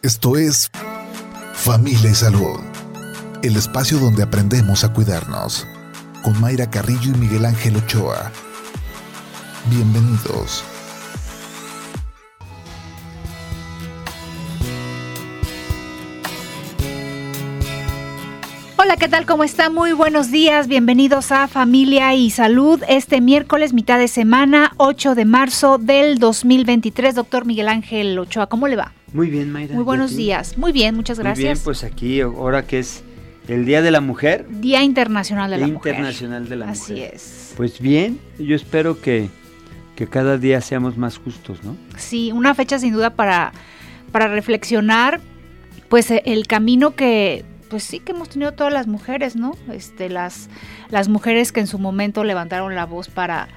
Esto es Familia y Salud, el espacio donde aprendemos a cuidarnos, con Mayra Carrillo y Miguel Ángel Ochoa. Bienvenidos. Hola, ¿qué tal? ¿Cómo está? Muy buenos días. Bienvenidos a Familia y Salud. Este miércoles, mitad de semana, 8 de marzo del 2023. Doctor Miguel Ángel Ochoa, ¿cómo le va? Muy bien, Mayra. Muy buenos días. Muy bien, muchas gracias. Muy bien, pues aquí, ahora que es el Día de la Mujer. Día Internacional de Día la Mujer. Internacional de la Así Mujer. es. Pues bien, yo espero que, que cada día seamos más justos, ¿no? Sí, una fecha sin duda para, para reflexionar, pues e- el camino que, pues sí que hemos tenido todas las mujeres, ¿no? Este, las, las mujeres que en su momento levantaron la voz para...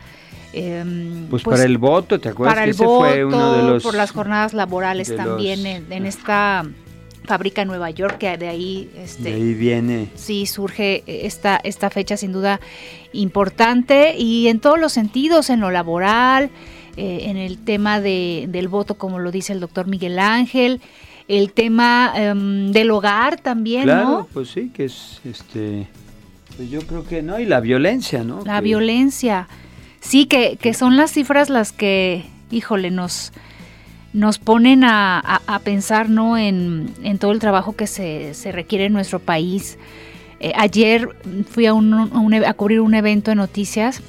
em, Pues, para el voto, ¿te acuerdas para que el ese voto, fue uno de los... por las jornadas laborales también los- en, en esta fábrica en Nueva York, que de ahí, este, De ahí viene. sí surge esta, esta fecha sin duda importante y en todos los sentidos, en lo laboral, eh, en el tema de, del voto, como lo dice el doctor Miguel Ángel, el tema em, del hogar también, Claro, ¿no? pues sí, que es, este... Pues yo creo que no, y la violencia, ¿no? La Que- violencia. Sí, que, que son las cifras las que, híjole, nos, nos ponen a, a- a pensar ¿no? en, en todo el trabajo que se, se requiere en nuestro país. Eh, ayer fui a, un, a un a cubrir un evento de noticias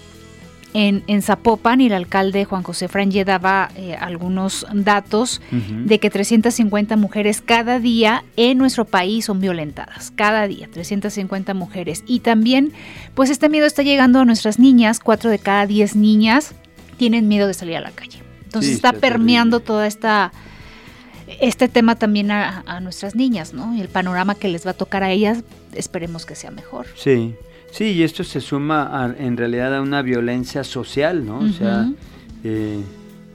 en, en Zapopan y el alcalde Juan José Franje daba eh, algunos datos de que 350 mujeres cada día en nuestro país son violentadas. Cada día, 350 mujeres. Y también, pues este miedo está llegando a nuestras niñas. Cuatro de cada diez niñas tienen miedo de salir a la calle. Entonces Sí, está, está permeando terrible. toda esta este tema también a, a nuestras niñas, ¿no? Y el panorama que les va a tocar a ellas, esperemos que sea mejor. Sí, sí, y esto se suma a- en realidad a una violencia social, ¿no? O sea, eh,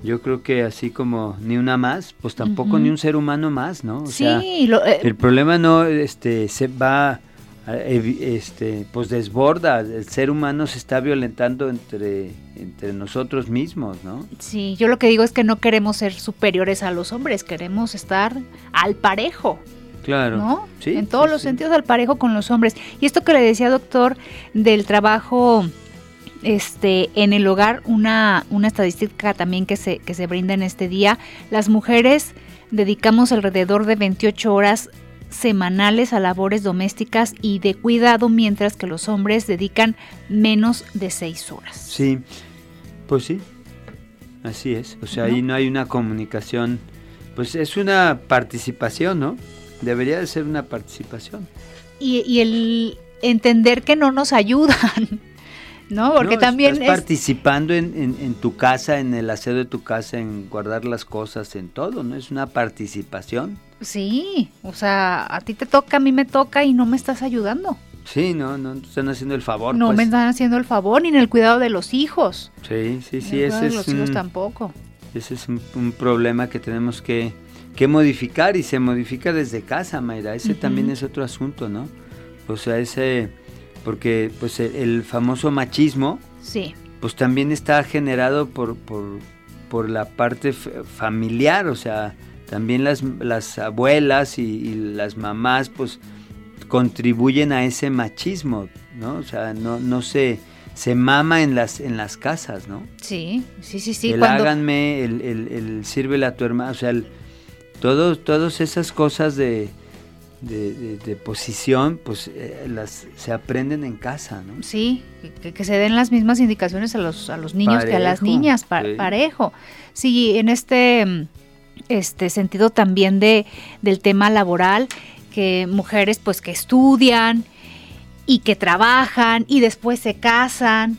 yo creo que así como ni una más, pues tampoco ni un ser humano más, ¿no? O sí, sea, lo- eh, el problema no este se va este pues desborda, el ser humano se está violentando entre entre nosotros mismos, ¿no? sí, yo lo que digo es que no queremos ser superiores a los hombres, queremos estar al parejo. Claro. ¿no? Sí, en todos sí, los sí. sentidos al parejo con los hombres. Y esto que le decía, doctor, del trabajo este en el hogar, una, una estadística también que se, que se brinda en este día, las mujeres dedicamos alrededor de 28 horas semanales a labores domésticas y de cuidado, mientras que los hombres dedican menos de 6 horas. Sí. Pues sí. Así es. O sea, ¿No? ahí no hay una comunicación, pues es una participación, ¿no? Debería de ser una participación. Y, y el entender que no nos ayudan, ¿no? Porque No, también estás es... participando en, en- en tu casa, en el aseo de tu casa, en guardar las cosas, en todo, ¿no? Es una participación. Sí, o sea, a ti te toca, a mí me toca y no me estás ayudando. Sí, no, no están haciendo el favor. no pues. me están haciendo el favor ni en el cuidado de los hijos. Sí, sí, sí, ese de es, los hijos un, tampoco. ese es un, un problema que tenemos que, que modificar y se modifica desde casa, Mayra. Ese también es otro asunto, ¿no? O sea, ese, porque pues el, el famoso machismo, Sí, pues también está generado por, por, por la parte familiar, o sea, también las, las abuelas y, y las mamás, pues contribuyen a ese machismo, ¿no? O sea, no, no se, se mama en las, en las casas, ¿no? sí, sí, sí, sí. el cuando, háganme, el, el, el sírvele a tu hermano, o sea, el, todo, todas esas cosas de, de, de- de posición, pues eh, las se aprenden en casa, ¿no? Sí, que, que se den las mismas indicaciones a los, a los niños que a las niñas, pa- sí. parejo. Sí, en este, este sentido también de, del tema laboral, que mujeres pues que estudian y que trabajan y después se casan.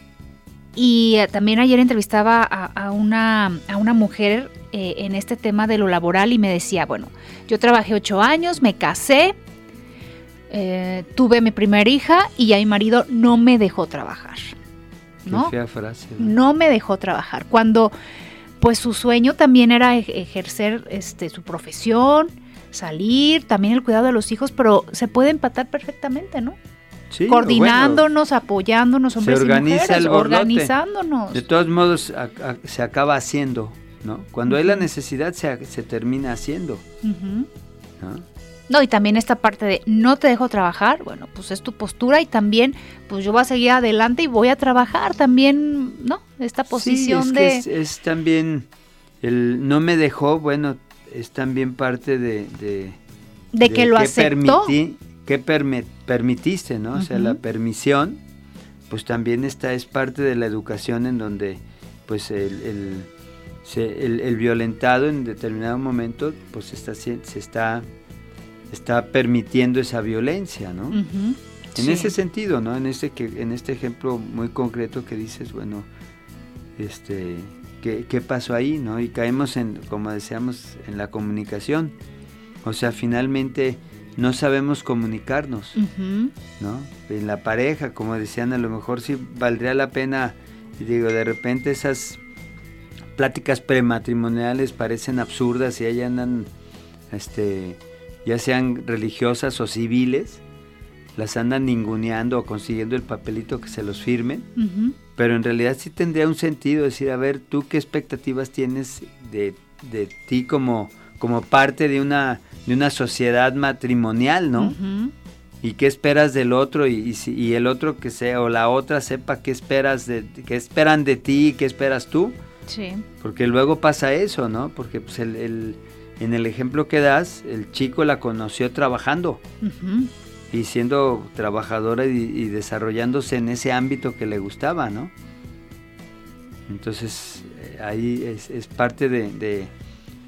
Y eh, también ayer entrevistaba a, a una, a una mujer eh, en este tema de lo laboral y me decía, bueno, yo trabajé ocho años, me casé, eh, tuve mi primera hija y ya mi marido no me dejó trabajar. ¿no? frase. ¿no? no me dejó trabajar. Cuando pues su sueño también era ej- ejercer este su profesión, salir, también el cuidado de los hijos, pero se puede empatar perfectamente, ¿no? Sí, Coordinándonos, apoyándonos, se hombres y organiza mujeres, el borlote. organizándonos. De todos modos, a- a- se acaba haciendo, ¿no? Cuando hay la necesidad, se, se termina haciendo. ¿no? No, y también esta parte de no te dejo trabajar, bueno, pues es tu postura y también, pues yo voy a seguir adelante y voy a trabajar también, ¿no? Esta posición sí, es de... Que es, es, también, el no me dejó, bueno, es también parte de... De, de que lo aceptó. Permití, que permi permitiste, ¿no? Uh -huh. O sea, la permisión, pues también esta es parte de la educación en donde, pues, el, el, se, el, el violentado en determinado momento, pues, está, se está está permitiendo esa violencia, ¿no? Uh -huh. En sí. ese sentido, ¿no? En este que, en este ejemplo muy concreto que dices, bueno, este, ¿qué, qué pasó ahí, no? Y caemos en, como decíamos, en la comunicación. O sea, finalmente no sabemos comunicarnos, uh -huh. ¿no? En la pareja, como decían, a lo mejor sí valdría la pena, digo, de repente esas pláticas prematrimoniales parecen absurdas y ahí andan, este ya sean religiosas o civiles, las andan ninguneando o consiguiendo el papelito que se los firmen, uh -huh. pero en realidad sí tendría un sentido decir, a ver, tú qué expectativas tienes de, de ti como, como parte de una, de una sociedad matrimonial, ¿no? Uh -huh. ¿Y qué esperas del otro? Y, y, y, el otro que sea, o la otra sepa qué esperas de, qué esperan de ti, qué esperas tú. Sí. Porque luego pasa eso, ¿no? Porque pues el, el en el ejemplo que das, el chico la conoció trabajando uh -huh. y siendo trabajadora y, y, desarrollándose en ese ámbito que le gustaba, ¿no? Entonces ahí es, es parte de, de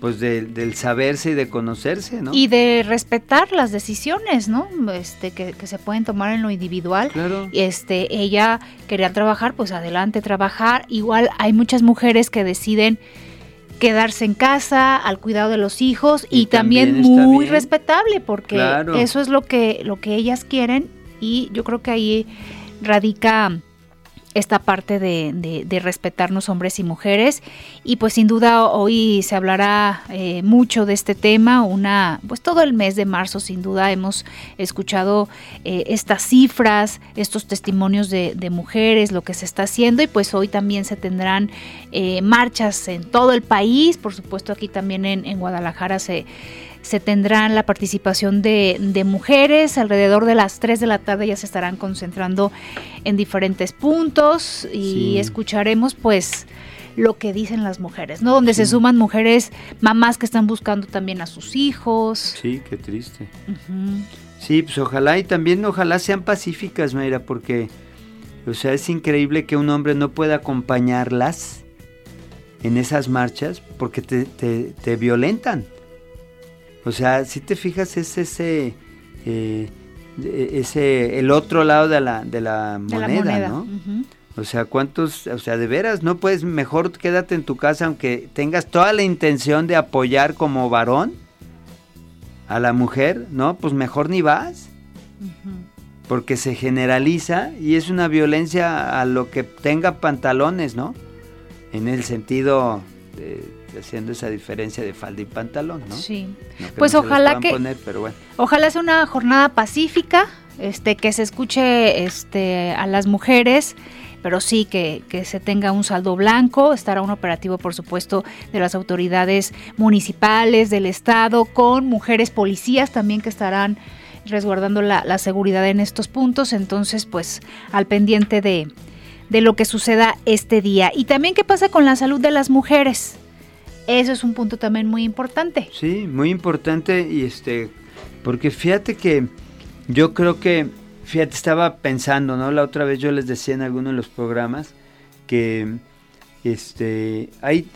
pues de, del saberse y de conocerse, ¿no? Y de respetar las decisiones, ¿no? Este, que, que, se pueden tomar en lo individual. Claro. Este, ella quería trabajar, pues adelante trabajar. Igual hay muchas mujeres que deciden quedarse en casa al cuidado de los hijos y, y también, también muy bien. respetable porque claro. eso es lo que lo que ellas quieren y yo creo que ahí radica esta parte de, respetarnos hombres y mujeres. Y pues sin duda hoy se hablará eh, mucho de este tema. Una pues todo el mes de marzo sin duda hemos escuchado eh, estas cifras estos testimonios de, de, mujeres lo que se está haciendo. Y pues hoy también se tendrán eh, marchas en todo el país. Por supuesto aquí también en, en Guadalajara se se tendrán la participación de, de, mujeres. Alrededor de las 3 de la tarde ya se estarán concentrando en diferentes puntos y sí. escucharemos pues lo que dicen las mujeres, ¿no? Donde sí. se suman mujeres, mamás que están buscando también a sus hijos. Sí, qué triste. Uh -huh. Sí, pues ojalá y también ojalá sean pacíficas, Mayra, porque, o sea, es increíble que un hombre no pueda acompañarlas en esas marchas porque te, te, te violentan. O sea, si te fijas, es ese, eh, ese, el otro lado de la, de la, moneda, de la moneda, ¿no? Uh -huh. O sea, ¿cuántos, o sea, de veras, no puedes, mejor quédate en tu casa aunque tengas toda la intención de apoyar como varón a la mujer, ¿no? Pues mejor ni vas. Uh -huh. Porque se generaliza y es una violencia a lo que tenga pantalones, ¿no? En el sentido de haciendo esa diferencia de falda y pantalón, ¿no? Sí. No pues no ojalá que poner, pero bueno. ojalá sea una jornada pacífica, este que se escuche este a las mujeres pero sí que, que, se tenga un saldo blanco, estará un operativo por supuesto de las autoridades municipales, del estado, con mujeres policías también que estarán resguardando la, la seguridad en estos puntos, entonces pues al pendiente de, de lo que suceda este día. Y también qué pasa con la salud de las mujeres. Eso es un punto también muy importante. Sí, muy importante y este, porque fíjate que yo creo que, fíjate, estaba pensando, ¿no? La otra vez yo les decía en alguno de los programas que, este, hay,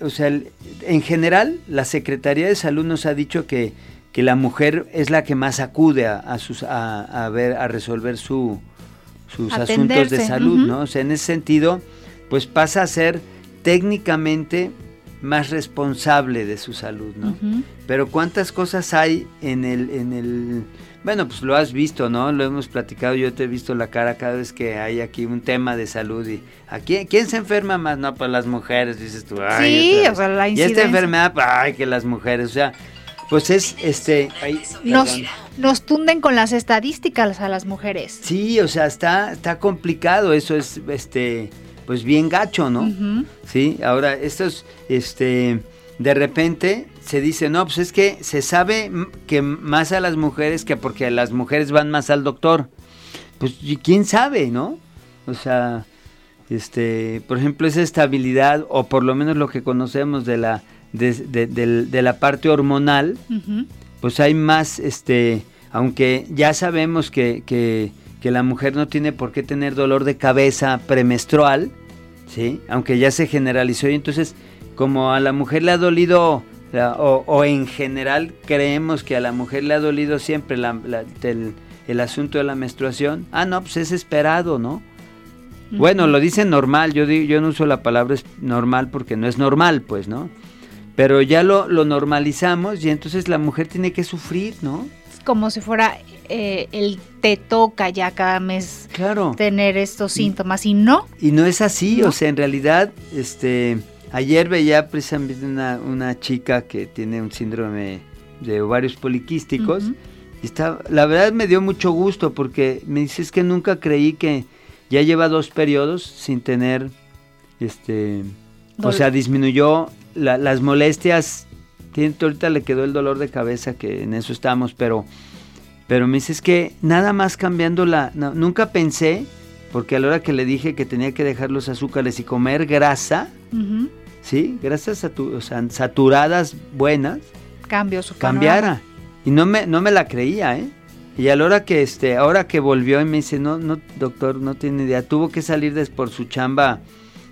o sea, en general la Secretaría de Salud nos ha dicho que, que la mujer es la que más acude a, a sus, a, a, ver, a resolver su, sus Atenderse. asuntos de salud, uh -huh. ¿no? O sea, en ese sentido, pues pasa a ser técnicamente más responsable de su salud, ¿no? Uh -huh. Pero cuántas cosas hay en el, en el, bueno, pues lo has visto, ¿no? Lo hemos platicado, yo te he visto la cara cada vez que hay aquí un tema de salud y ¿a quién, quién se enferma más? No, pues las mujeres, dices tú. Ay, sí, o sea, la Y esta enfermedad, ay, que las mujeres, o sea, pues es, este, ay, nos, nos tunden con las estadísticas a las mujeres. Sí, o sea, está, está complicado, eso es, este, pues bien gacho, ¿no? Uh -huh. Sí, ahora estos, este, de repente se dice, no, pues es que se sabe que más a las mujeres que porque las mujeres van más al doctor. Pues quién sabe, ¿no? O sea, este, por ejemplo, esa estabilidad, o por lo menos lo que conocemos de la, de, la parte hormonal, pues hay más, este, aunque ya sabemos que, que, que, la mujer no tiene por qué tener dolor de cabeza premenstrual, ¿sí? Aunque ya se generalizó y entonces como a la mujer le ha dolido, o, en general creemos que a la mujer le ha dolido siempre el, asunto de la menstruación, ah, no, pues es esperado, ¿no? Bueno, lo dicen normal, yo, digo, yo no uso la palabra normal porque no es normal, pues, ¿no? Pero ya lo, normalizamos y entonces la mujer tiene que sufrir, ¿no? Como si fuera eh, el te toca ya cada mes claro. tener estos síntomas y no. Y no es así, o sea, en realidad, este Ayer veía precisamente una, una chica que tiene un síndrome de ovarios poliquísticos. y está, la verdad me dio mucho gusto porque me dice es que nunca creí que ya lleva dos periodos sin tener, este, o sea, disminuyó las molestias. Tiene, ahorita le quedó el dolor de cabeza que en eso estamos, pero, pero me dice es que nada más cambiando la, nunca pensé porque a la hora que le dije que tenía que dejar los azúcares y comer grasa, ¿sí? Grasas saturadas buenas, Cambio su cambiara. Y no me, no me la creía, ¿eh? Y a la hora que, este, ahora que volvió y me dice, no, no, doctor, no tiene idea, tuvo que salir por su chamba,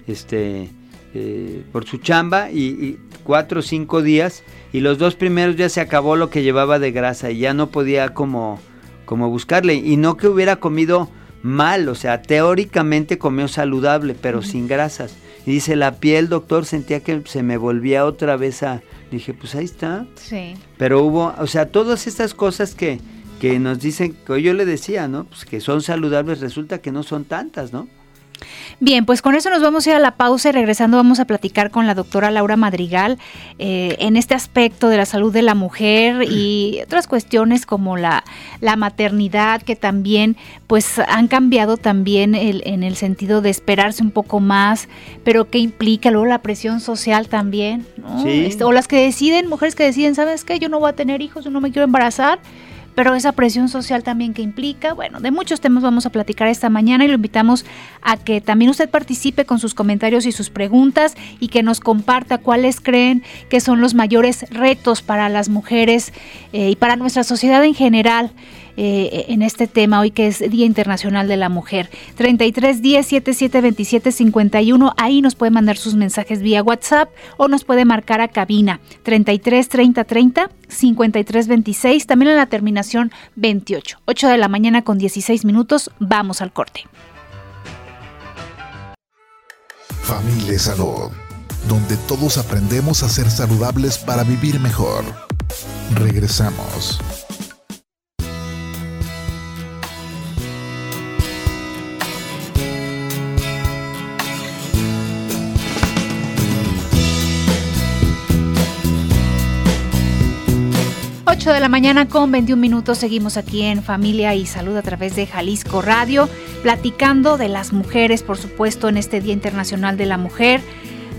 este, eh, por su chamba y, y, cuatro o cinco días y los dos primeros ya se acabó lo que llevaba de grasa y ya no podía como, como buscarle y no que hubiera comido mal, o sea, teóricamente comió saludable, pero sin grasas. Y dice, la piel, doctor, sentía que se me volvía otra vez a... Dije, pues ahí está. Sí. Pero hubo, o sea, todas estas cosas que, que nos dicen, que yo le decía, ¿no? Pues que son saludables, resulta que no son tantas, ¿no? Bien, pues con eso nos vamos a ir a la pausa y regresando vamos a platicar con la doctora Laura Madrigal eh, en este aspecto de la salud de la mujer y otras cuestiones como la, la maternidad que también pues han cambiado también el, en el sentido de esperarse un poco más, pero que implica luego la presión social también, ¿no? Este, o las que deciden, mujeres que deciden, ¿sabes qué? Yo no voy a tener hijos, yo no me quiero embarazar pero esa presión social también que implica, bueno, de muchos temas vamos a platicar esta mañana y lo invitamos a que también usted participe con sus comentarios y sus preguntas y que nos comparta cuáles creen que son los mayores retos para las mujeres eh, y para nuestra sociedad en general. Eh, en este tema hoy que es Día Internacional de la Mujer. 33 10 77 27 51. Ahí nos puede mandar sus mensajes vía WhatsApp o nos puede marcar a cabina 33 30 30 53 26. También en la terminación 28. 8 de la mañana con 16 minutos. Vamos al corte. Familia Salud, donde todos aprendemos a ser saludables para vivir mejor. Regresamos. 8 de la mañana con 21 minutos seguimos aquí en Familia y Salud a través de Jalisco Radio, platicando de las mujeres, por supuesto, en este Día Internacional de la Mujer,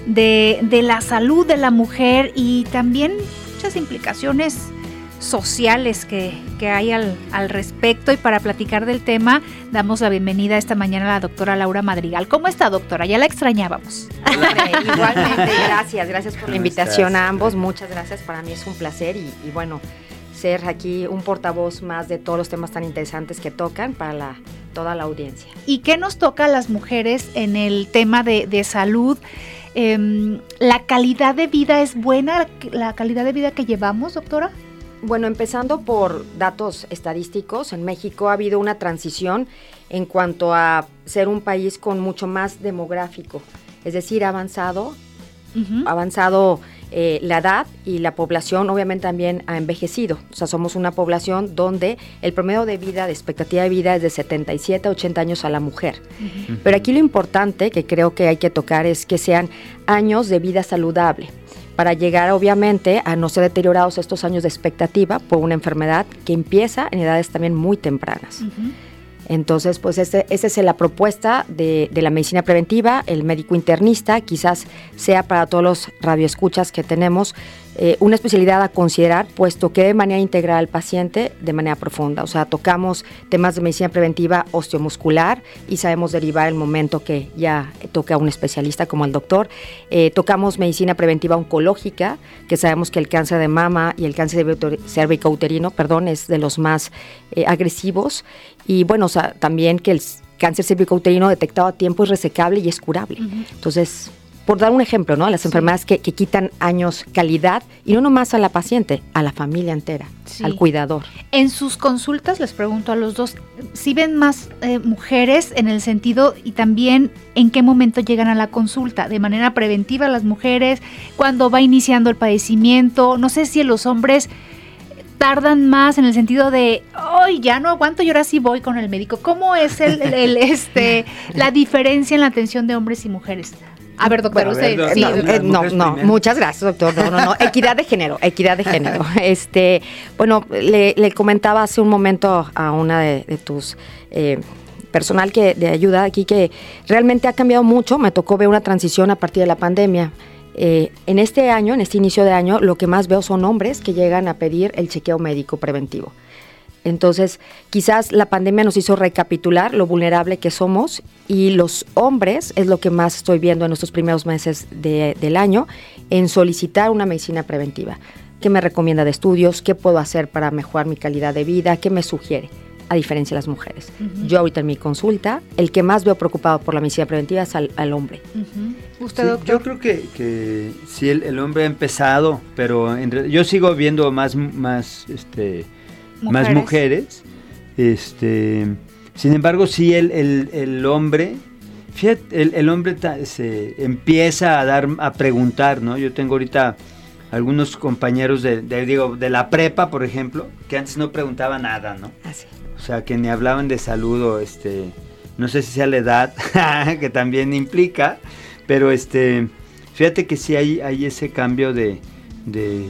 de, la salud de la mujer y también muchas implicaciones sociales que, hay al, al, respecto. Y para platicar del tema, damos la bienvenida esta mañana a la doctora Laura Madrigal. ¿Cómo está, doctora? Ya la extrañábamos. Igualmente, gracias. Gracias por la invitación a ambos. Muchas gracias. Para mí es un placer y, y bueno ser aquí un portavoz más de todos los temas tan interesantes que tocan para la, toda la audiencia. ¿Y qué nos toca a las mujeres en el tema de, salud? Em, ¿La calidad de vida es buena, la calidad de vida que llevamos, doctora? Bueno, empezando por datos estadísticos, en México ha habido una transición en cuanto a ser un país con mucho más demográfico, es decir, avanzado, avanzado eh, la edad y la población obviamente también ha envejecido. O sea, somos una población donde el promedio de vida, de expectativa de vida es de 77 a 80 años a la mujer. Pero aquí lo importante que creo que hay que tocar es que sean años de vida saludable para llegar obviamente a no ser deteriorados estos años de expectativa por una enfermedad que empieza en edades también muy tempranas. Entonces, pues esa es la propuesta de, la medicina preventiva, el médico internista, quizás sea para todos los radioescuchas que tenemos eh, una especialidad a considerar, puesto que de manera integral al paciente de manera profunda. O sea, tocamos temas de medicina preventiva osteomuscular y sabemos derivar el momento que ya toca a un especialista como el doctor. Eh, tocamos medicina preventiva oncológica, que sabemos que el cáncer de mama y el cáncer cervicouterino, perdón, es de los más eh, agresivos. Y bueno, o sea, también que el cáncer cervicouterino detectado a tiempo es resecable y es curable. Entonces, por dar un ejemplo, ¿no? Las enfermedades que, quitan años calidad y no nomás a la paciente, a la familia entera, al cuidador. En sus consultas les pregunto a los dos, si ven más eh, mujeres en el sentido y también en qué momento llegan a la consulta, de manera preventiva las mujeres, cuando va iniciando el padecimiento, no sé si los hombres tardan más en el sentido de, hoy ya no aguanto y ahora sí voy con el médico. ¿Cómo es el, este, la diferencia en la atención de hombres y mujeres? A ver, doctor, usted. no, no, muchas gracias, doctor. No, no, no. equidad de género, equidad de género. Este, bueno, le, comentaba hace un momento a una de, tus eh, personal que de ayuda aquí que realmente ha cambiado mucho. Me tocó ver una transición a partir de la pandemia. Eh, en este año, en este inicio de año, lo que más veo son hombres que llegan a pedir el chequeo médico preventivo. Entonces, quizás la pandemia nos hizo recapitular lo vulnerable que somos y los hombres es lo que más estoy viendo en estos primeros meses del año en solicitar una medicina preventiva. ¿Qué me recomienda de estudios? ¿Qué puedo hacer para mejorar mi calidad de vida? ¿Qué me sugiere? A diferencia de las mujeres. Yo ahorita en mi consulta, el que más veo preocupado por la medicina preventiva es al, hombre. ¿Usted, doctor? Yo creo que, que sí, el, hombre ha empezado, pero yo sigo viendo más, más este, más mujeres. Este, sin embargo, sí el, el, hombre, fíjate, el, hombre se empieza a dar, a preguntar, ¿no? Yo tengo ahorita algunos compañeros de, digo, de la prepa, por ejemplo, que antes no preguntaban nada, ¿no? Así. O sea, que ni hablaban de salud o este, no sé si sea la edad, que también implica, pero este, fíjate que sí hay, hay ese cambio de, de,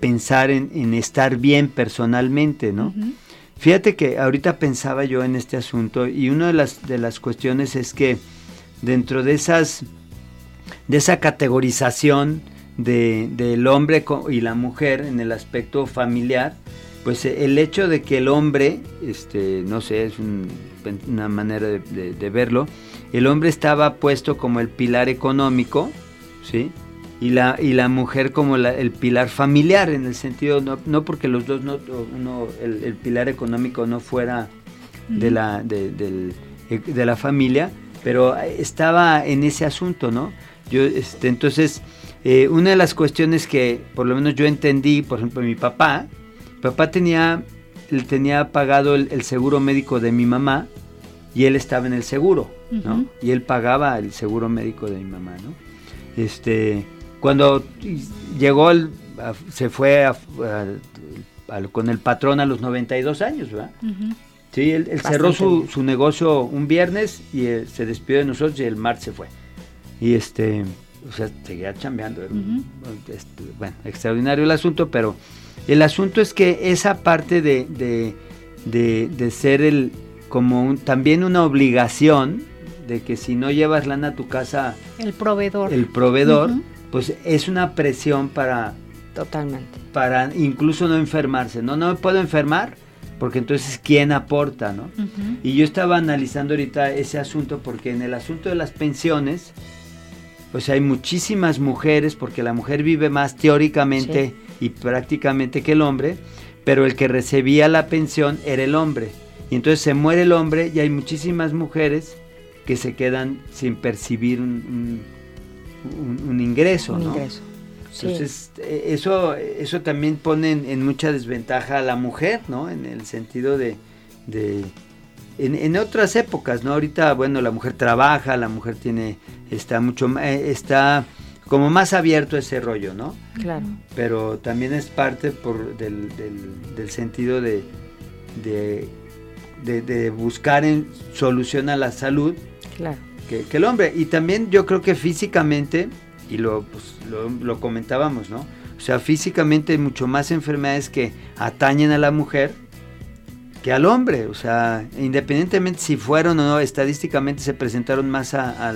pensar en, estar bien personalmente, ¿no? Fíjate que ahorita pensaba yo en este asunto y una de las, de las cuestiones es que dentro de esas de esa categorización de, del hombre y la mujer en el aspecto familiar, pues el hecho de que el hombre, este, no sé, es una manera de, de, verlo, el hombre estaba puesto como el pilar económico, ¿sí? Y la, y la mujer como el pilar familiar, en el sentido, no, no porque los dos, no, uno, el, pilar económico no fuera de, la, de, de, la familia, pero estaba en ese asunto, ¿no? Yo, este, entonces, eh, una de las cuestiones que por lo menos yo entendí, por ejemplo, mi papá, papá tenía, él tenía pagado el, seguro médico de mi mamá y él estaba en el seguro, ¿no? Y él pagaba el seguro médico de mi mamá, ¿no? Este, cuando llegó, se fue con el patrón a los 92 años, ¿verdad? Sí, él, cerró su, negocio un viernes y eh, se despidió de nosotros y el martes se fue. Y este, o sea, seguía chambeando. Este, bueno, extraordinario el asunto, pero el asunto es que esa parte de, de, ser el, como también una obligación de que si no llevas lana a tu casa, el proveedor. El proveedor pues es una presión para... Totalmente. Para incluso no enfermarse. No, no me puedo enfermar porque entonces ¿quién aporta? ¿no? Y yo estaba analizando ahorita ese asunto porque en el asunto de las pensiones, pues hay muchísimas mujeres, porque la mujer vive más teóricamente y prácticamente que el hombre, pero el que recibía la pensión era el hombre. Y entonces se muere el hombre y hay muchísimas mujeres que se quedan sin percibir un un, ingreso, un ingreso. Entonces, eh, eso, eso también pone en, mucha desventaja a la mujer, ¿no? En el sentido de... en, otras épocas, ¿no? Ahorita, bueno, la mujer trabaja, la mujer tiene... Está mucho... Eh, está como más abierto ese rollo, ¿no? Claro. Pero también es parte por del, del, sentido de, de, de, buscar en solución a la salud. Claro que, el hombre. Y también yo creo que físicamente, y lo, pues, lo, comentábamos, ¿no? O sea, físicamente hay mucho más enfermedades que atañen a la mujer que al hombre. O sea, independientemente si fueron o no, estadísticamente se presentaron más a,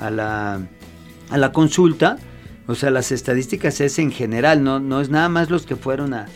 la, a la consulta. O sea, las estadísticas es en general, no, no es nada más los que fueron a...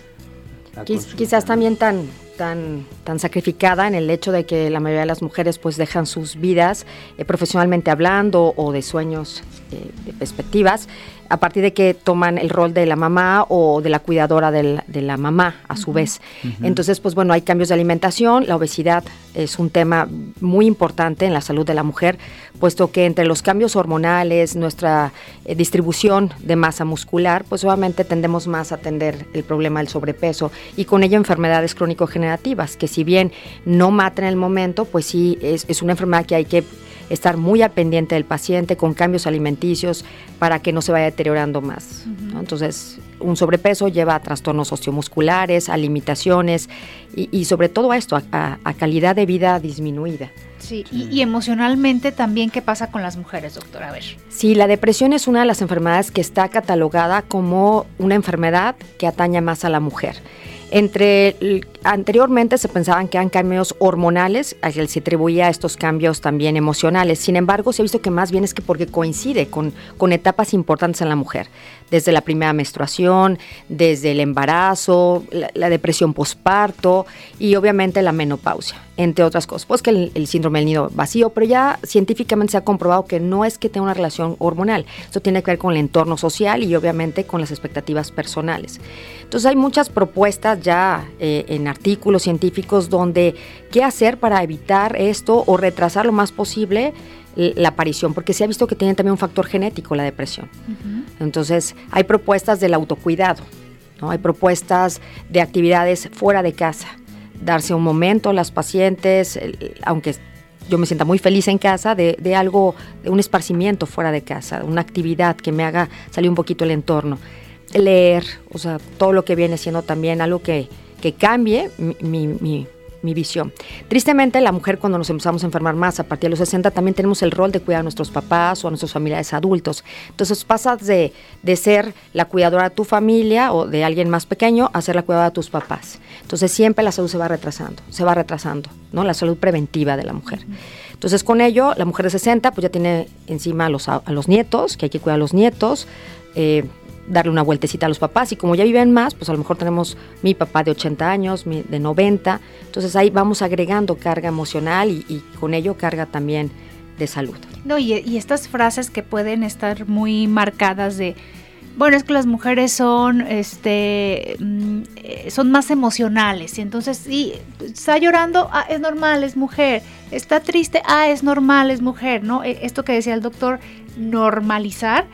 Quizás también tan, tan, tan sacrificada en el hecho de que la mayoría de las mujeres pues dejan sus vidas eh, profesionalmente hablando o de sueños, eh, de perspectivas, a partir de que toman el rol de la mamá o de la cuidadora de la, mamá a su vez. Entonces, pues bueno, hay cambios de alimentación, la obesidad es un tema muy importante en la salud de la mujer, puesto que entre los cambios hormonales, nuestra eh, distribución de masa muscular, pues obviamente tendemos más a atender el problema del sobrepeso y con ello enfermedades crónico-generativas, que si bien no matan en el momento, pues sí es, es una enfermedad que hay que estar muy al pendiente del paciente con cambios alimenticios para que no se vaya deteriorando más. Entonces, un sobrepeso lleva a trastornos osteomusculares, a limitaciones y, sobre todo a esto, a, calidad de vida disminuida. Sí, y, emocionalmente también, ¿qué pasa con las mujeres, doctora? A ver. Sí, la depresión es una de las enfermedades que está catalogada como una enfermedad que ataña más a la mujer. Entre anteriormente se pensaban que eran cambios hormonales, a que se atribuía estos cambios también emocionales. Sin embargo, se ha visto que más bien es que porque coincide con, con etapas importantes en la mujer, desde la primera menstruación, desde el embarazo, la, depresión posparto y obviamente la menopausia, entre otras cosas. Pues que el, el, síndrome del nido vacío, pero ya científicamente se ha comprobado que no es que tenga una relación hormonal. Esto tiene que ver con el entorno social y obviamente con las expectativas personales. Entonces hay muchas propuestas ya eh, en artículos científicos donde qué hacer para evitar esto o retrasar lo más posible la aparición, porque se ha visto que tiene también un factor genético la depresión. Entonces hay propuestas del autocuidado, ¿no? hay propuestas de actividades fuera de casa, darse un momento las pacientes, aunque yo me sienta muy feliz en casa, de, de, algo, de un esparcimiento fuera de casa, una actividad que me haga salir un poquito el entorno. Leer, o sea, todo lo que viene siendo también algo que, que cambie mi, mi, mi, visión. Tristemente, la mujer cuando nos empezamos a enfermar más a partir de los 60 también tenemos el rol de cuidar a nuestros papás o a nuestros familiares adultos. Entonces pasas de, de ser la cuidadora de tu familia o de alguien más pequeño a ser la cuidadora de tus papás. Entonces siempre la salud se va retrasando, se va retrasando, ¿no? La salud preventiva de la mujer. Entonces con ello, la mujer de 60 pues ya tiene encima a los, a los nietos, que hay que cuidar a los nietos, eh, darle una vueltecita a los papás y como ya viven más, pues a lo mejor tenemos mi papá de 80 años, mi de 90, entonces ahí vamos agregando carga emocional y, con ello carga también de salud. No, y, estas frases que pueden estar muy marcadas de, bueno, es que las mujeres son, este, mm, son más emocionales y entonces sí, está llorando, ah, es normal, es mujer, está triste, ah, es normal, es mujer, ¿no? E, esto que decía el doctor, normalizar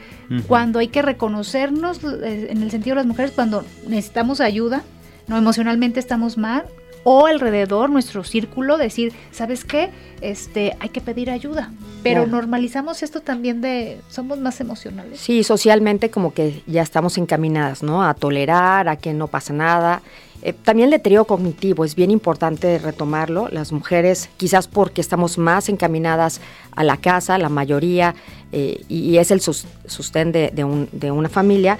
cuando hay que reconocernos, eh, en el sentido de las mujeres, cuando necesitamos ayuda, no emocionalmente estamos mal, o alrededor, nuestro círculo, decir, ¿sabes qué? Este, hay que pedir ayuda. Pero normalizamos esto también de, somos más emocionales. Sí, socialmente como que ya estamos encaminadas, ¿no? A tolerar, a que no pasa nada. Eh, también el deterioro cognitivo es bien importante retomarlo. Las mujeres, quizás porque estamos más encaminadas a la casa, la mayoría, eh, y, es el sustén de, una familia,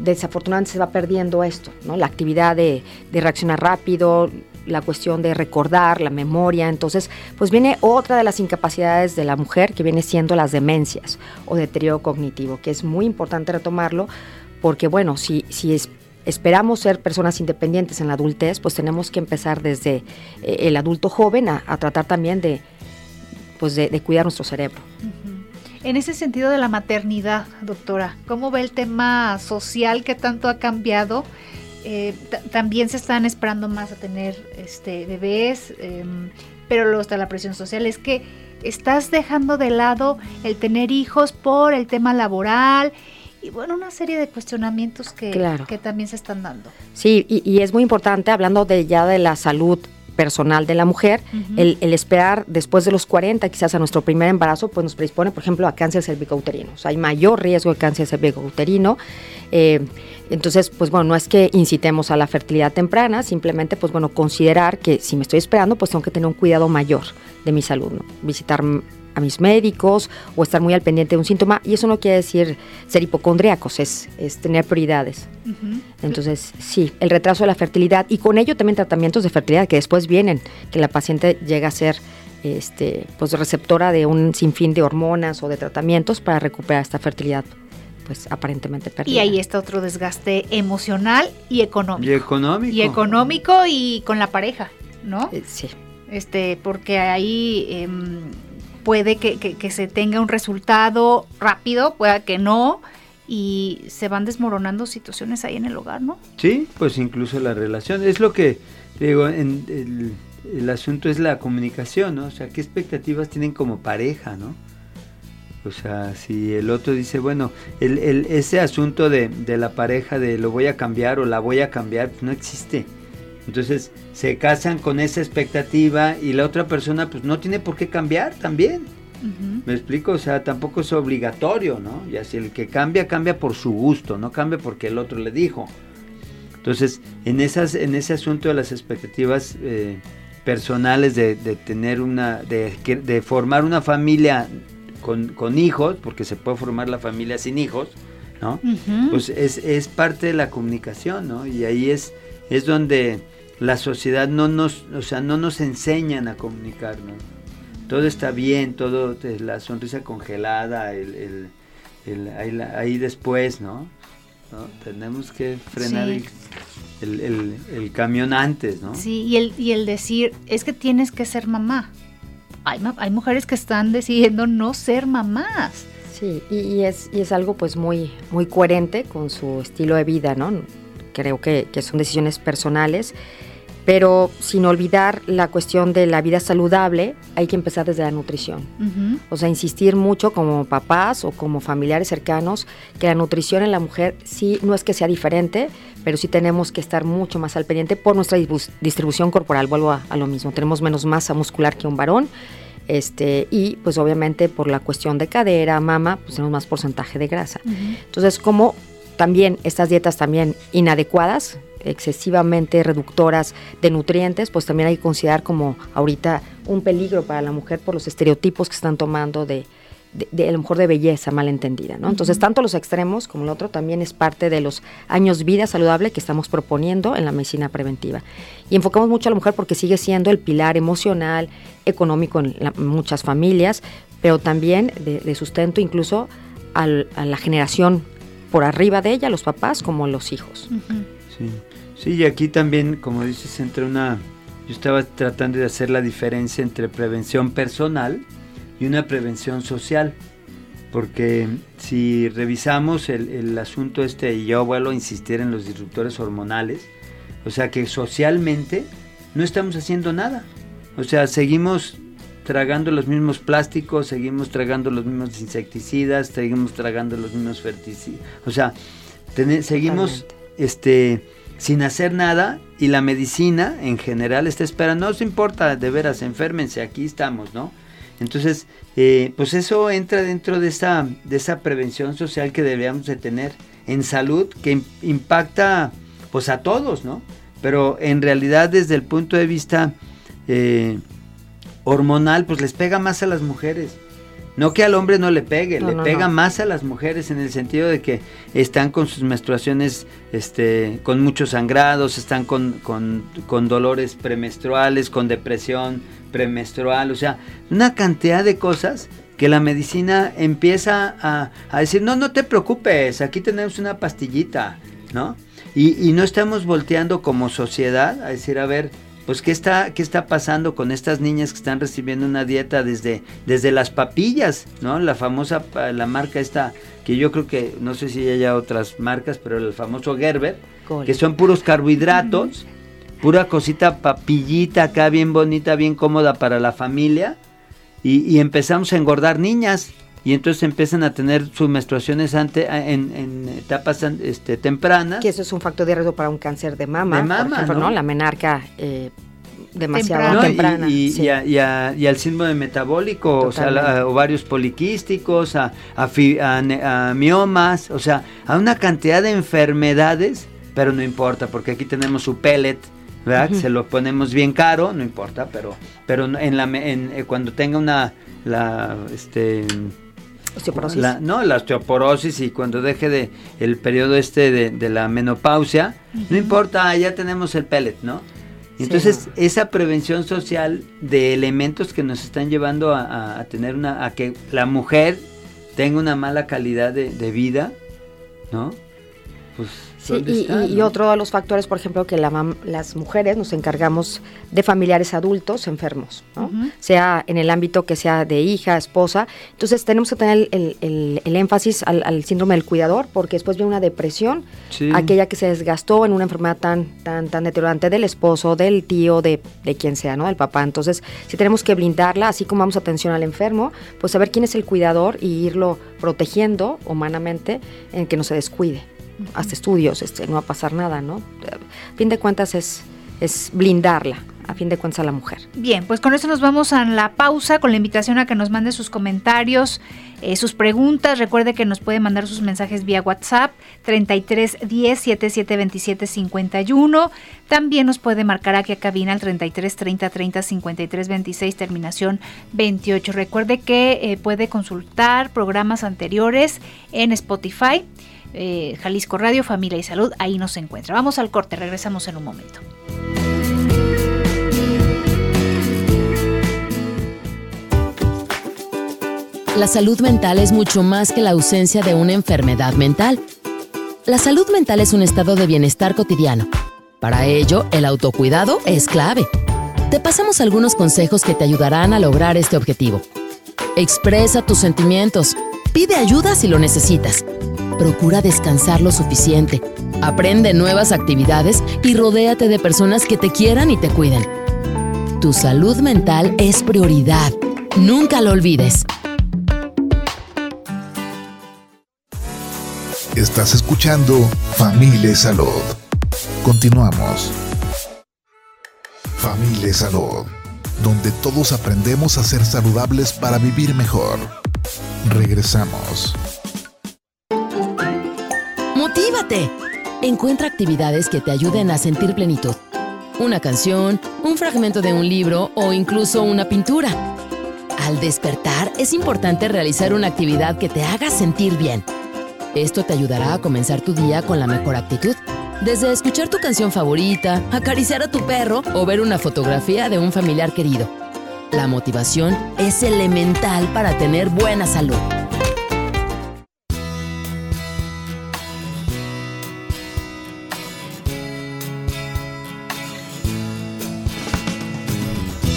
desafortunadamente se va perdiendo esto. La actividad de, de reaccionar rápido, la cuestión de recordar, la memoria. Entonces, pues viene otra de las incapacidades de la mujer que viene siendo las demencias o deterioro cognitivo, que es muy importante retomarlo porque, bueno, si, si es esperamos ser personas independientes en la adultez, pues tenemos que empezar desde eh, el adulto joven a, tratar también de, pues de, cuidar nuestro cerebro. En ese sentido de la maternidad, doctora, ¿cómo ve el tema social que tanto ha cambiado? Eh, también se están esperando más a tener este, bebés, em, pero luego está la presión social. Es que estás dejando de lado el tener hijos por el tema laboral y bueno, una serie de cuestionamientos que, que también se están dando. Sí, y, es muy importante, hablando de ya de la salud personal de la mujer, el, esperar después de los 40, quizás a nuestro primer embarazo, pues nos predispone, por ejemplo, a cáncer cervicouterino. O sea, hay mayor riesgo de cáncer cervicouterino. Eh, entonces, pues bueno, no es que incitemos a la fertilidad temprana, simplemente, pues bueno, considerar que si me estoy esperando, pues tengo que tener un cuidado mayor de mi salud, ¿no? Visitar a mis médicos o estar muy al pendiente de un síntoma. Y eso no quiere decir ser hipocondríacos, es, es tener prioridades. Entonces, sí, el retraso de la fertilidad y con ello también tratamientos de fertilidad que después vienen, que la paciente llega a ser este, pues receptora de un sinfín de hormonas o de tratamientos para recuperar esta fertilidad pues aparentemente perdida. Y ahí está otro desgaste emocional y económico. Y económico. Y económico y con la pareja, ¿no? Eh, sí. Este, porque ahí em, puede que, que, se tenga un resultado rápido, pueda que no, y se van desmoronando situaciones ahí en el hogar, ¿no? Sí, pues incluso la relación. Es lo que digo, en el, el asunto es la comunicación, ¿no? O sea, qué expectativas tienen como pareja, ¿no? O sea, si el otro dice, bueno, el, el, ese asunto de, de, la pareja de lo voy a cambiar o la voy a cambiar, pues no existe. Entonces se casan con esa expectativa y la otra persona pues no tiene por qué cambiar también. Uh -huh. ¿Me explico? O sea, tampoco es obligatorio, ¿no? Y así el que cambia, cambia por su gusto, no cambia porque el otro le dijo. Entonces, en, esas, en ese asunto de las expectativas eh, personales de, de, tener una, de, de formar una familia con, con, hijos, porque se puede formar la familia sin hijos, ¿no? Uh -huh. Pues es, es, parte de la comunicación, ¿no? Y ahí es, es donde la sociedad no nos, o sea, no nos enseñan a comunicarnos. Todo está bien, todo, la sonrisa congelada, el, el, el ahí, ahí, después, ¿no? ¿no? Tenemos que frenar sí. el, el, el, camión antes, ¿no? Sí, y el, y el decir, es que tienes que ser mamá hay, hay mujeres que están decidiendo no ser mamás. Sí, y, y, es, y es algo pues muy, muy coherente con su estilo de vida, ¿no? Creo que, que son decisiones personales, pero sin olvidar la cuestión de la vida saludable, hay que empezar desde la nutrición. Uh -huh. O sea, insistir mucho como papás o como familiares cercanos que la nutrición en la mujer sí no es que sea diferente, pero sí tenemos que estar mucho más al pendiente por nuestra distribución corporal. Vuelvo a, a lo mismo, tenemos menos masa muscular que un varón. Este, y pues obviamente por la cuestión de cadera, mama, pues tenemos más porcentaje de grasa. Uh -huh. Entonces, como también estas dietas también inadecuadas, excesivamente reductoras de nutrientes, pues también hay que considerar como ahorita un peligro para la mujer por los estereotipos que están tomando de, de, de a lo mejor de belleza malentendida, ¿no? Entonces, tanto los extremos como el otro también es parte de los años vida saludable que estamos proponiendo en la medicina preventiva. Y enfocamos mucho a la mujer porque sigue siendo el pilar emocional, económico en la, muchas familias, pero también de, de sustento incluso al, a la generación por arriba de ella, los papás como los hijos. Uh -huh. Sí. Sí, y aquí también, como dices, entre una... Yo estaba tratando de hacer la diferencia entre prevención personal y una prevención social. Porque si revisamos el, el asunto este, y yo vuelvo a insistir en los disruptores hormonales, o sea que socialmente no estamos haciendo nada. O sea, seguimos tragando los mismos plásticos, seguimos tragando los mismos insecticidas, seguimos tragando los mismos ferticidas. O sea, seguimos este sin hacer nada y la medicina en general está esperando, no os importa, de veras, enférmense, aquí estamos, ¿no? Entonces, eh, pues eso entra dentro de esa, de esa prevención social que debíamos de tener en salud, que impacta pues a todos, ¿no? Pero en realidad desde el punto de vista eh, hormonal, pues les pega más a las mujeres. No que al hombre no le pegue, no, le no, pega no. más a las mujeres en el sentido de que están con sus menstruaciones este, con muchos sangrados, están con, con, con, dolores premenstruales, con depresión premenstrual, o sea, una cantidad de cosas que la medicina empieza a, a decir, no, no te preocupes, aquí tenemos una pastillita, ¿no? Y, y no estamos volteando como sociedad a decir, a ver, pues ¿qué está, qué está pasando con estas niñas que están recibiendo una dieta desde, desde las papillas, ¿no? La famosa, la marca esta, que yo creo que, no sé si haya otras marcas, pero el famoso Gerber, que son puros carbohidratos, pura cosita papillita acá, bien bonita, bien cómoda para la familia, y, y empezamos a engordar niñas, y entonces empiezan a tener sus menstruaciones ante, en, en, etapas este, tempranas. Que eso es un factor de riesgo para un cáncer de mama. De mama, ejemplo, ¿no? ¿no? La menarca eh, demasiado temprana. Y, y, sí. y, a, y, a, y, al síndrome metabólico, Totalmente. o sea, a ovarios poliquísticos, a, a, miomas, o sea, a una cantidad de enfermedades, pero no importa, porque aquí tenemos su pellet, ¿verdad? Uh -huh. Se lo ponemos bien caro, no importa, pero, pero en la, en, eh, cuando tenga una la este Osteoporosis. la- no, la osteoporosis y cuando deje de el periodo este de, de la menopausia, no importa, ah, ya tenemos el pellet, ¿no? Sí, Entonces, esa prevención social de elementos que nos están llevando a, a- a tener una, a que la mujer tenga una mala calidad de, de vida, ¿no? Pues, Sí, ¿dónde y, está, y- otro de los factores, por ejemplo, que la mam- las mujeres nos encargamos de familiares adultos enfermos, sea en el ámbito que sea de hija, esposa. Entonces tenemos que tener el, el- el énfasis al, al síndrome del cuidador, porque después viene una depresión, Sí. aquella que se desgastó en una enfermedad tan, tan, tan deteriorante del esposo, del tío, de, de quien sea, ¿no? Del papá. Entonces, si tenemos que blindarla, así como damos atención al enfermo, pues saber quién es el cuidador y irlo protegiendo humanamente en que no se descuide. Hasta estudios, este, no va a pasar nada, ¿no? A fin de cuentas es, es blindarla, a fin de cuentas a la mujer. Bien, pues con eso nos vamos a la pausa con la invitación a que nos mande sus comentarios, eh, sus preguntas. Recuerde que nos puede mandar sus mensajes vía WhatsApp 33 10 77 27 51. También nos puede marcar aquí a cabina al 33 30 30 53 26 terminación 28. Recuerde que eh, puede consultar programas anteriores en Spotify. Eh, Jalisco Radio, Familia y Salud, ahí nos encuentra. Vamos al corte, regresamos en un momento. La salud mental es mucho más que la ausencia de una enfermedad mental. La salud mental es un estado de bienestar cotidiano. Para ello, el autocuidado es clave. Te pasamos algunos consejos que te ayudarán a lograr este objetivo. Expresa tus sentimientos. Pide ayuda si lo necesitas. Procura descansar lo suficiente. Aprende nuevas actividades y rodéate de personas que te quieran y te cuiden. Tu salud mental es prioridad. Nunca lo olvides. Estás escuchando Familia Salud. Continuamos. Familia Salud, donde todos aprendemos a ser saludables para vivir mejor. Regresamos. Encuentra actividades que te ayuden a sentir plenitud. Una canción, un fragmento de un libro o incluso una pintura. Al despertar es importante realizar una actividad que te haga sentir bien. Esto te ayudará a comenzar tu día con la mejor actitud. Desde escuchar tu canción favorita, acariciar a tu perro o ver una fotografía de un familiar querido. La motivación es elemental para tener buena salud.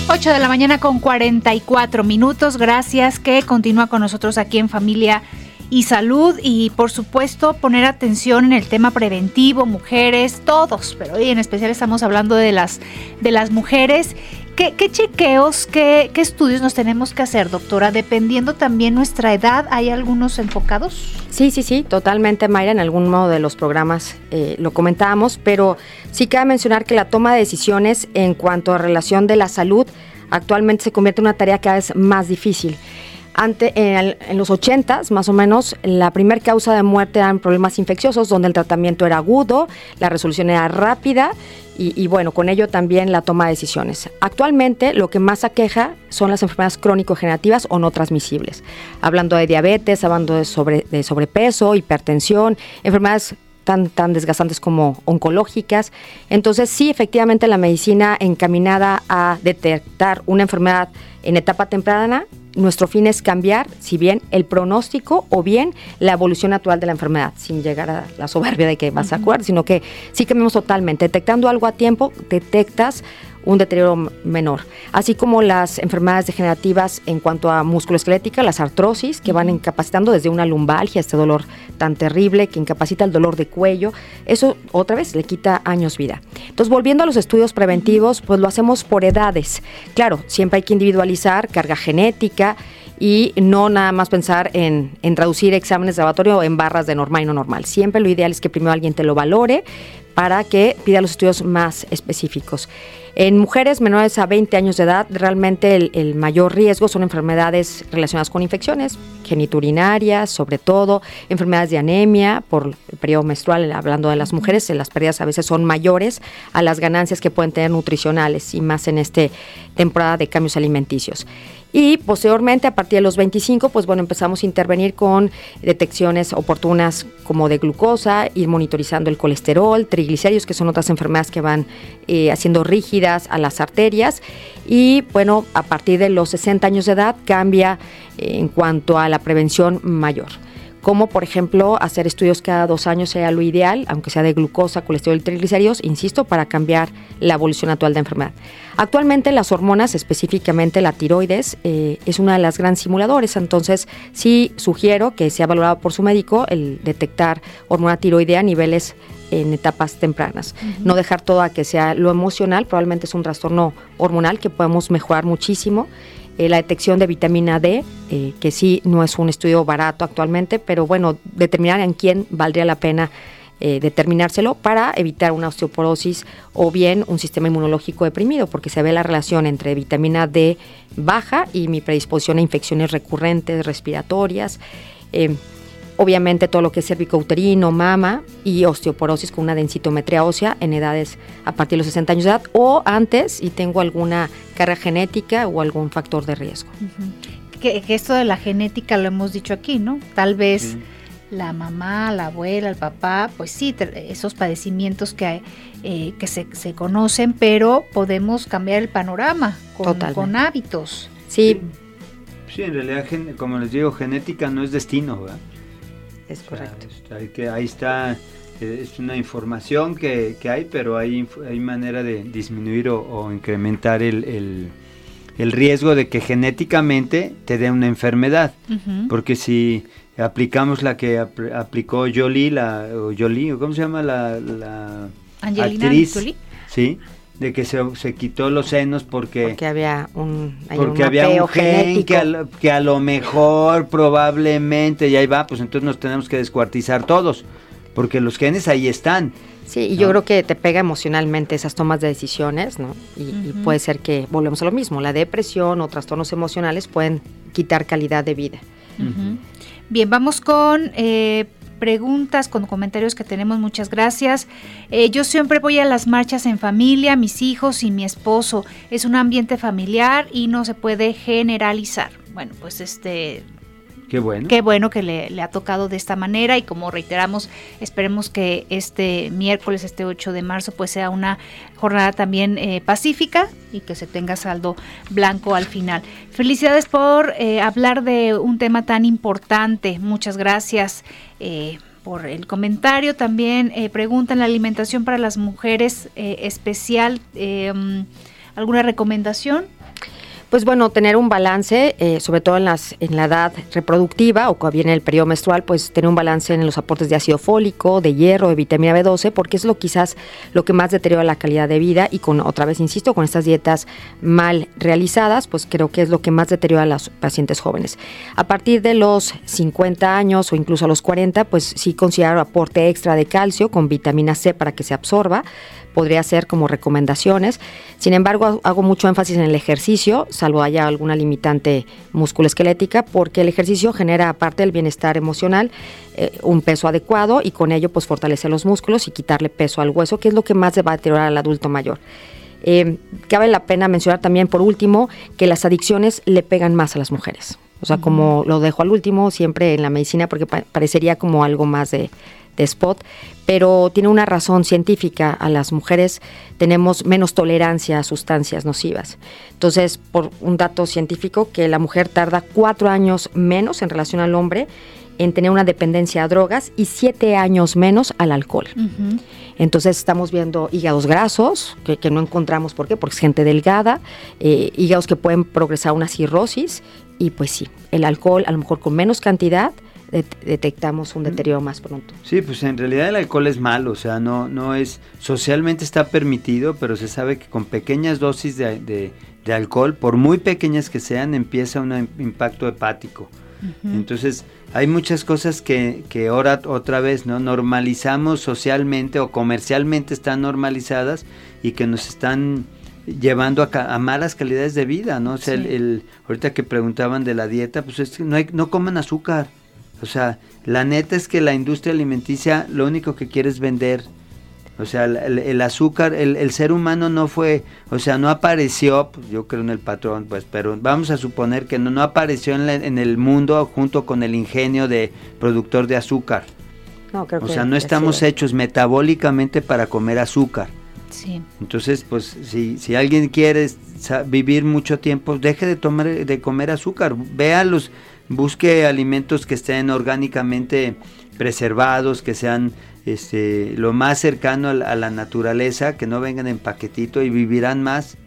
8 de la mañana con 44 minutos. Gracias que continúa con nosotros aquí en Familia y Salud y por supuesto poner atención en el tema preventivo, mujeres, todos, pero hoy en especial estamos hablando de las, de las mujeres. ¿Qué, qué chequeos, qué, qué estudios nos tenemos que hacer, doctora? Dependiendo también nuestra edad, ¿hay algunos enfocados? Sí, sí, sí, totalmente, Mayra. En algún modo de los programas eh, lo comentábamos, pero sí cabe mencionar que la toma de decisiones en cuanto a relación de la salud actualmente se convierte en una tarea cada vez más difícil. Ante, en, los 80 más o menos, la primera causa de muerte eran problemas infecciosos, donde el tratamiento era agudo, la resolución era rápida y, y bueno, con ello también la toma de decisiones. Actualmente lo que más aqueja son las enfermedades crónico-generativas o no transmisibles. Hablando de diabetes, hablando de, sobre- de sobrepeso, hipertensión, enfermedades tan, tan desgastantes como oncológicas. Entonces, sí, efectivamente, la medicina encaminada a detectar una enfermedad en etapa temprana, nuestro fin es cambiar, si bien el pronóstico o bien la evolución natural de la enfermedad, sin llegar a la soberbia de que vas a curar, sino que sí cambiamos totalmente. Detectando algo a tiempo, detectas un deterioro menor, así como las enfermedades degenerativas en cuanto a musculoesquelética, las artrosis, que van incapacitando desde una lumbalgia, este dolor tan terrible que incapacita el dolor de cuello, eso otra vez le quita años vida. Entonces, volviendo a los estudios preventivos, pues lo hacemos por edades. Claro, siempre hay que individualizar carga genética y no nada más pensar en, en traducir exámenes de laboratorio en barras de normal y no normal. Siempre lo ideal es que primero alguien te lo valore para que pida los estudios más específicos. En mujeres menores a 20 años de edad, realmente el, el mayor riesgo son enfermedades relacionadas con infecciones, geniturinarias, sobre todo, enfermedades de anemia por el periodo menstrual, hablando de las mujeres, las pérdidas a veces son mayores a las ganancias que pueden tener nutricionales y más en esta temporada de cambios alimenticios. Y posteriormente, a partir de los 25, pues bueno, empezamos a intervenir con detecciones oportunas como de glucosa, ir monitorizando el colesterol, triglicéridos, que son otras enfermedades que van eh, haciendo rígidas a las arterias. Y bueno, a partir de los 60 años de edad cambia eh, en cuanto a la prevención mayor como por ejemplo hacer estudios cada dos años sea lo ideal, aunque sea de glucosa, colesterol y triglicéridos, insisto, para cambiar la evolución actual de la enfermedad. Actualmente las hormonas, específicamente la tiroides, eh, es una de las grandes simuladores, entonces sí sugiero que sea valorado por su médico el detectar hormona tiroidea a niveles en etapas tempranas. No dejar todo a que sea lo emocional, probablemente es un trastorno hormonal que podemos mejorar muchísimo eh, la detección de vitamina D, eh, que sí no es un estudio barato actualmente, pero bueno, determinar en quién valdría la pena eh, determinárselo para evitar una osteoporosis o bien un sistema inmunológico deprimido, porque se ve la relación entre vitamina D baja y mi predisposición a infecciones recurrentes respiratorias. Obviamente todo lo que es cervicouterino, mama y osteoporosis con una densitometría ósea en edades a partir de los 60 años de edad o antes y tengo alguna carga genética o algún factor de riesgo. que, esto de la genética lo hemos dicho aquí, ¿no? Tal vez la mamá, la abuela, el papá, pues sí, esos padecimientos que, eh, que se, se, conocen, pero podemos cambiar el panorama con, con hábitos. Sí. Sí, en realidad, como les digo, genética no es destino, ¿verdad? Es correcto. que, ahí está, eh, es una información que, hay, pero hay, hay manera de disminuir o, incrementar el, riesgo de que genéticamente te dé una enfermedad. Porque si aplicamos la que aplicó Jolie, la, o Jolie, ¿cómo se llama la, la actriz? Jolie. Sí, de que se, se, quitó los senos porque, porque había un, porque había un gen que a, que a, lo mejor probablemente y ahí va pues entonces nos tenemos que descuartizar todos porque los genes ahí están. Sí y yo creo que te pega emocionalmente esas tomas de decisiones no y, puede ser que volvemos a lo mismo la depresión o trastornos emocionales pueden quitar calidad de vida. Bien vamos con eh, preguntas, con comentarios que tenemos. Muchas gracias. Eh, yo siempre voy a las marchas en familia, mis hijos y mi esposo. Es un ambiente familiar y no se puede generalizar. Bueno, pues este Qué bueno. Qué bueno que le, ha tocado de esta manera y como reiteramos, esperemos que este miércoles, este 8 de marzo, pues sea una jornada también eh, pacífica y que se tenga saldo blanco al final. Felicidades por eh, hablar de un tema tan importante. Muchas gracias. Eh, por el comentario también preguntan la alimentación para las mujeres especial alguna recomendación pues bueno, tener un balance, eh, sobre todo en, las, en la edad reproductiva o cuando viene el periodo menstrual, pues tener un balance en los aportes de ácido fólico, de hierro, de vitamina B12, porque es lo quizás lo que más deteriora la calidad de vida y con, otra vez insisto, con estas dietas mal realizadas, pues creo que es lo que más deteriora a los pacientes jóvenes. A partir de los 50 años o incluso a los 40, pues sí considero aporte extra de calcio con vitamina C para que se absorba, podría ser como recomendaciones. Sin embargo, hago mucho énfasis en el ejercicio, salvo haya alguna limitante musculoesquelética, porque el ejercicio genera, aparte del bienestar emocional, eh, un peso adecuado y con ello pues fortalecer los músculos y quitarle peso al hueso, que es lo que más va a deteriorar al adulto mayor. Eh, cabe la pena mencionar también, por último, que las adicciones le pegan más a las mujeres. O sea, como lo dejo al último, siempre en la medicina, porque parecería como algo más de, de spot, pero tiene una razón científica. A las mujeres tenemos menos tolerancia a sustancias nocivas. Entonces, por un dato científico, que la mujer tarda cuatro años menos en relación al hombre en tener una dependencia a drogas y siete años menos al alcohol. Entonces estamos viendo hígados grasos, que, no encontramos, ¿por qué? Porque es gente delgada, eh, hígados que pueden progresar a una cirrosis y pues sí, el alcohol a lo mejor con menos cantidad detectamos un deterioro más pronto. Sí, pues en realidad el alcohol es malo, o sea, no, no es, socialmente está permitido, pero se sabe que con pequeñas dosis de, alcohol, por muy pequeñas que sean, empieza un impacto hepático. Entonces, hay muchas cosas que, que ahora otra vez no normalizamos socialmente o comercialmente están normalizadas y que nos están llevando a, malas calidades de vida, ¿no? O sea, el, ahorita que preguntaban de la dieta, pues es que no, hay, no coman azúcar. O sea, la neta es que la industria alimenticia lo único que quiere es vender. O sea, el, el azúcar, el, el, ser humano no fue, o sea, no apareció, pues, yo creo en el patrón, pues, pero vamos a suponer que no, no apareció en, la, en, el mundo junto con el ingenio de productor de azúcar. No, creo o sea, no estamos hechos metabólicamente para comer azúcar. Sí. Entonces, pues, si, si alguien quiere vivir mucho tiempo, deje de tomar, de comer azúcar. Vea los, busque alimentos que estén orgánicamente preservados, que sean este, lo más cercano a la, naturaleza, que no vengan en paquetito y vivirán más.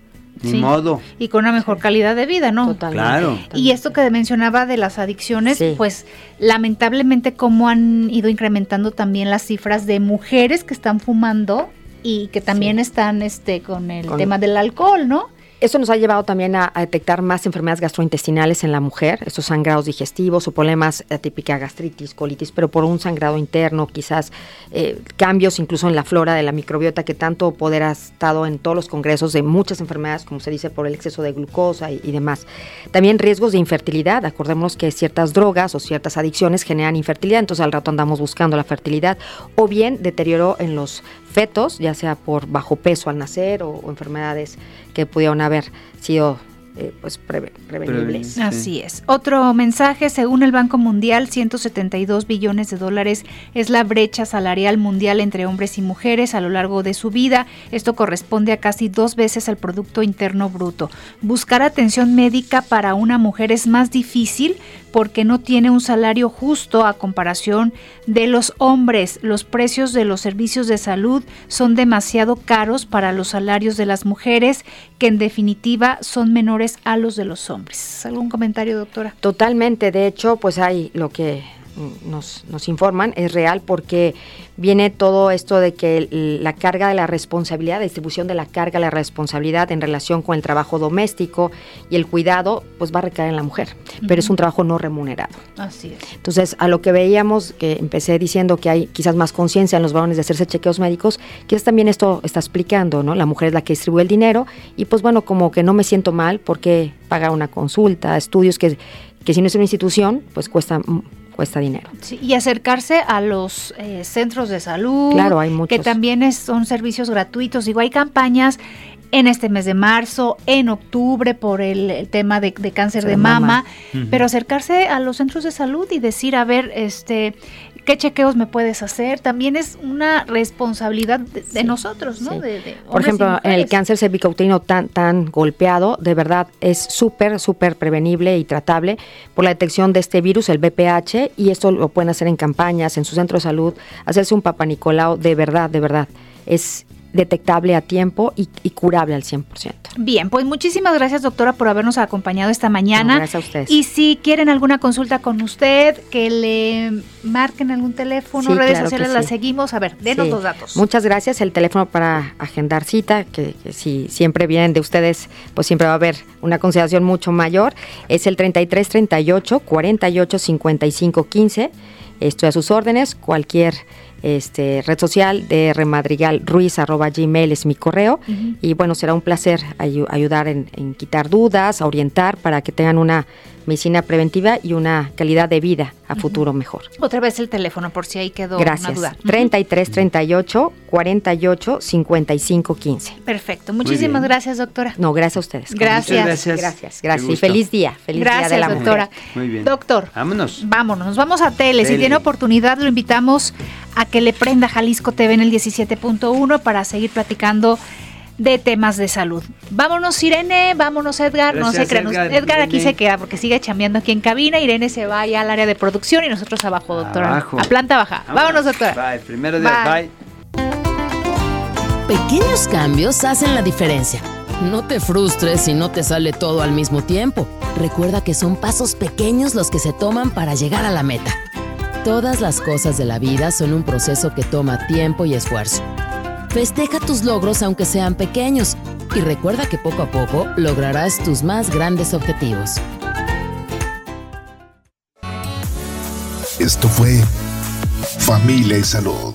Ni modo. Y con una mejor calidad de vida, ¿no? Totalmente. Claro. Y esto que mencionaba de las adicciones, pues lamentablemente cómo han ido incrementando también las cifras de mujeres que están fumando y que también están este con el tema del alcohol, ¿no? Eso nos ha llevado también a, detectar más enfermedades gastrointestinales en la mujer, estos sangrados digestivos o problemas típica gastritis, colitis, pero por un sangrado interno, quizás eh, cambios incluso en la flora de la microbiota que tanto poder ha estado en todos los congresos de muchas enfermedades, como se dice, por el exceso de glucosa y, demás. También riesgos de infertilidad, acordémonos que ciertas drogas o ciertas adicciones generan infertilidad, entonces al rato andamos buscando la fertilidad, o bien deterioro en los fetos, ya sea por bajo peso al nacer o enfermedades que pudieron haber sido eh, pues prevenibles. Así es. Otro mensaje, según el Banco Mundial, 172 billones de dólares es la brecha salarial mundial entre hombres y mujeres a lo largo de su vida. Esto corresponde a casi dos veces al Producto Interno Bruto. Buscar atención médica para una mujer es más difícil porque no tiene un salario justo a comparación de los hombres. Los precios de los servicios de salud son demasiado caros para los salarios de las mujeres, que en definitiva son menores a los de los hombres. ¿Algún comentario, doctora? Totalmente. De hecho, pues hay lo que nos, nos informan es real porque viene todo esto de que la carga de la responsabilidad, la distribución de la carga de la responsabilidad en relación con el trabajo doméstico y el cuidado, pues va a recaer en la mujer, pero es un trabajo no remunerado. Así es. Entonces, a lo que veíamos, que empecé diciendo que hay quizás más conciencia en los varones de hacerse chequeos médicos, quizás también esto está explicando, ¿no? La mujer es la que distribuye el dinero y pues bueno, como que no me siento mal porque pagar una consulta, estudios que, que si no es una institución, pues cuesta cuesta dinero. y acercarse a los eh, centros de salud, claro, hay muchos. que también son servicios gratuitos. Digo, hay campañas en este mes de marzo, en octubre por el, tema de, cáncer de, mama, pero acercarse a los centros de salud y decir, a ver, este, ¿qué chequeos me puedes hacer? También es una responsabilidad de, nosotros, ¿no? por ejemplo, el cáncer cervicouterino tan, tan golpeado, de verdad es súper, súper prevenible y tratable por la detección de este virus, el BPH, y esto lo pueden hacer en campañas, en su centro de salud, hacerse un papanicolao, de verdad, de verdad. Es detectable a tiempo y, curable al 100%. Bien, pues muchísimas gracias doctora por habernos acompañado esta mañana. gracias a ustedes. Y si quieren alguna consulta con usted, que le marquen algún teléfono, redes sociales, las seguimos. A ver, denos los datos. Muchas gracias. El teléfono para agendar cita, que, si siempre vienen de ustedes, pues siempre va a haber una consideración mucho mayor, es el 33 38 48 55 15. Estoy a sus órdenes, cualquier este, red social de remadrigal ruiz arroba gmail es mi correo y bueno será un placer ayudar en, quitar dudas, a orientar para que tengan una medicina preventiva y una calidad de vida a futuro mejor. Otra vez el teléfono por si ahí quedó Gracias. una duda. 33 38 48 55 15. Perfecto. Muchísimas gracias, doctora. No, gracias a ustedes. Gracias. Gracias. Gracias. gracias. Y feliz día. Feliz día de la doctora. Muy bien. Doctor. Vámonos. Vámonos. Vamos a tele. Si tiene oportunidad, lo invitamos a que le prenda Jalisco TV en el 17.1 para seguir platicando de temas de salud. Vámonos Irene, vámonos Edgar, no se crean, Edgar, aquí se queda porque sigue chambeando aquí en cabina, Irene se va ya al área de producción y nosotros abajo, doctora. A planta baja. Vámonos, doctora. Bye, primero de bye. Pequeños cambios hacen la diferencia. No te frustres si no te sale todo al mismo tiempo. Recuerda que son pasos pequeños los que se toman para llegar a la meta. Todas las cosas de la vida son un proceso que toma tiempo y esfuerzo. Festeja tus logros aunque sean pequeños y recuerda que poco a poco lograrás tus más grandes objetivos. Esto fue Familia y Salud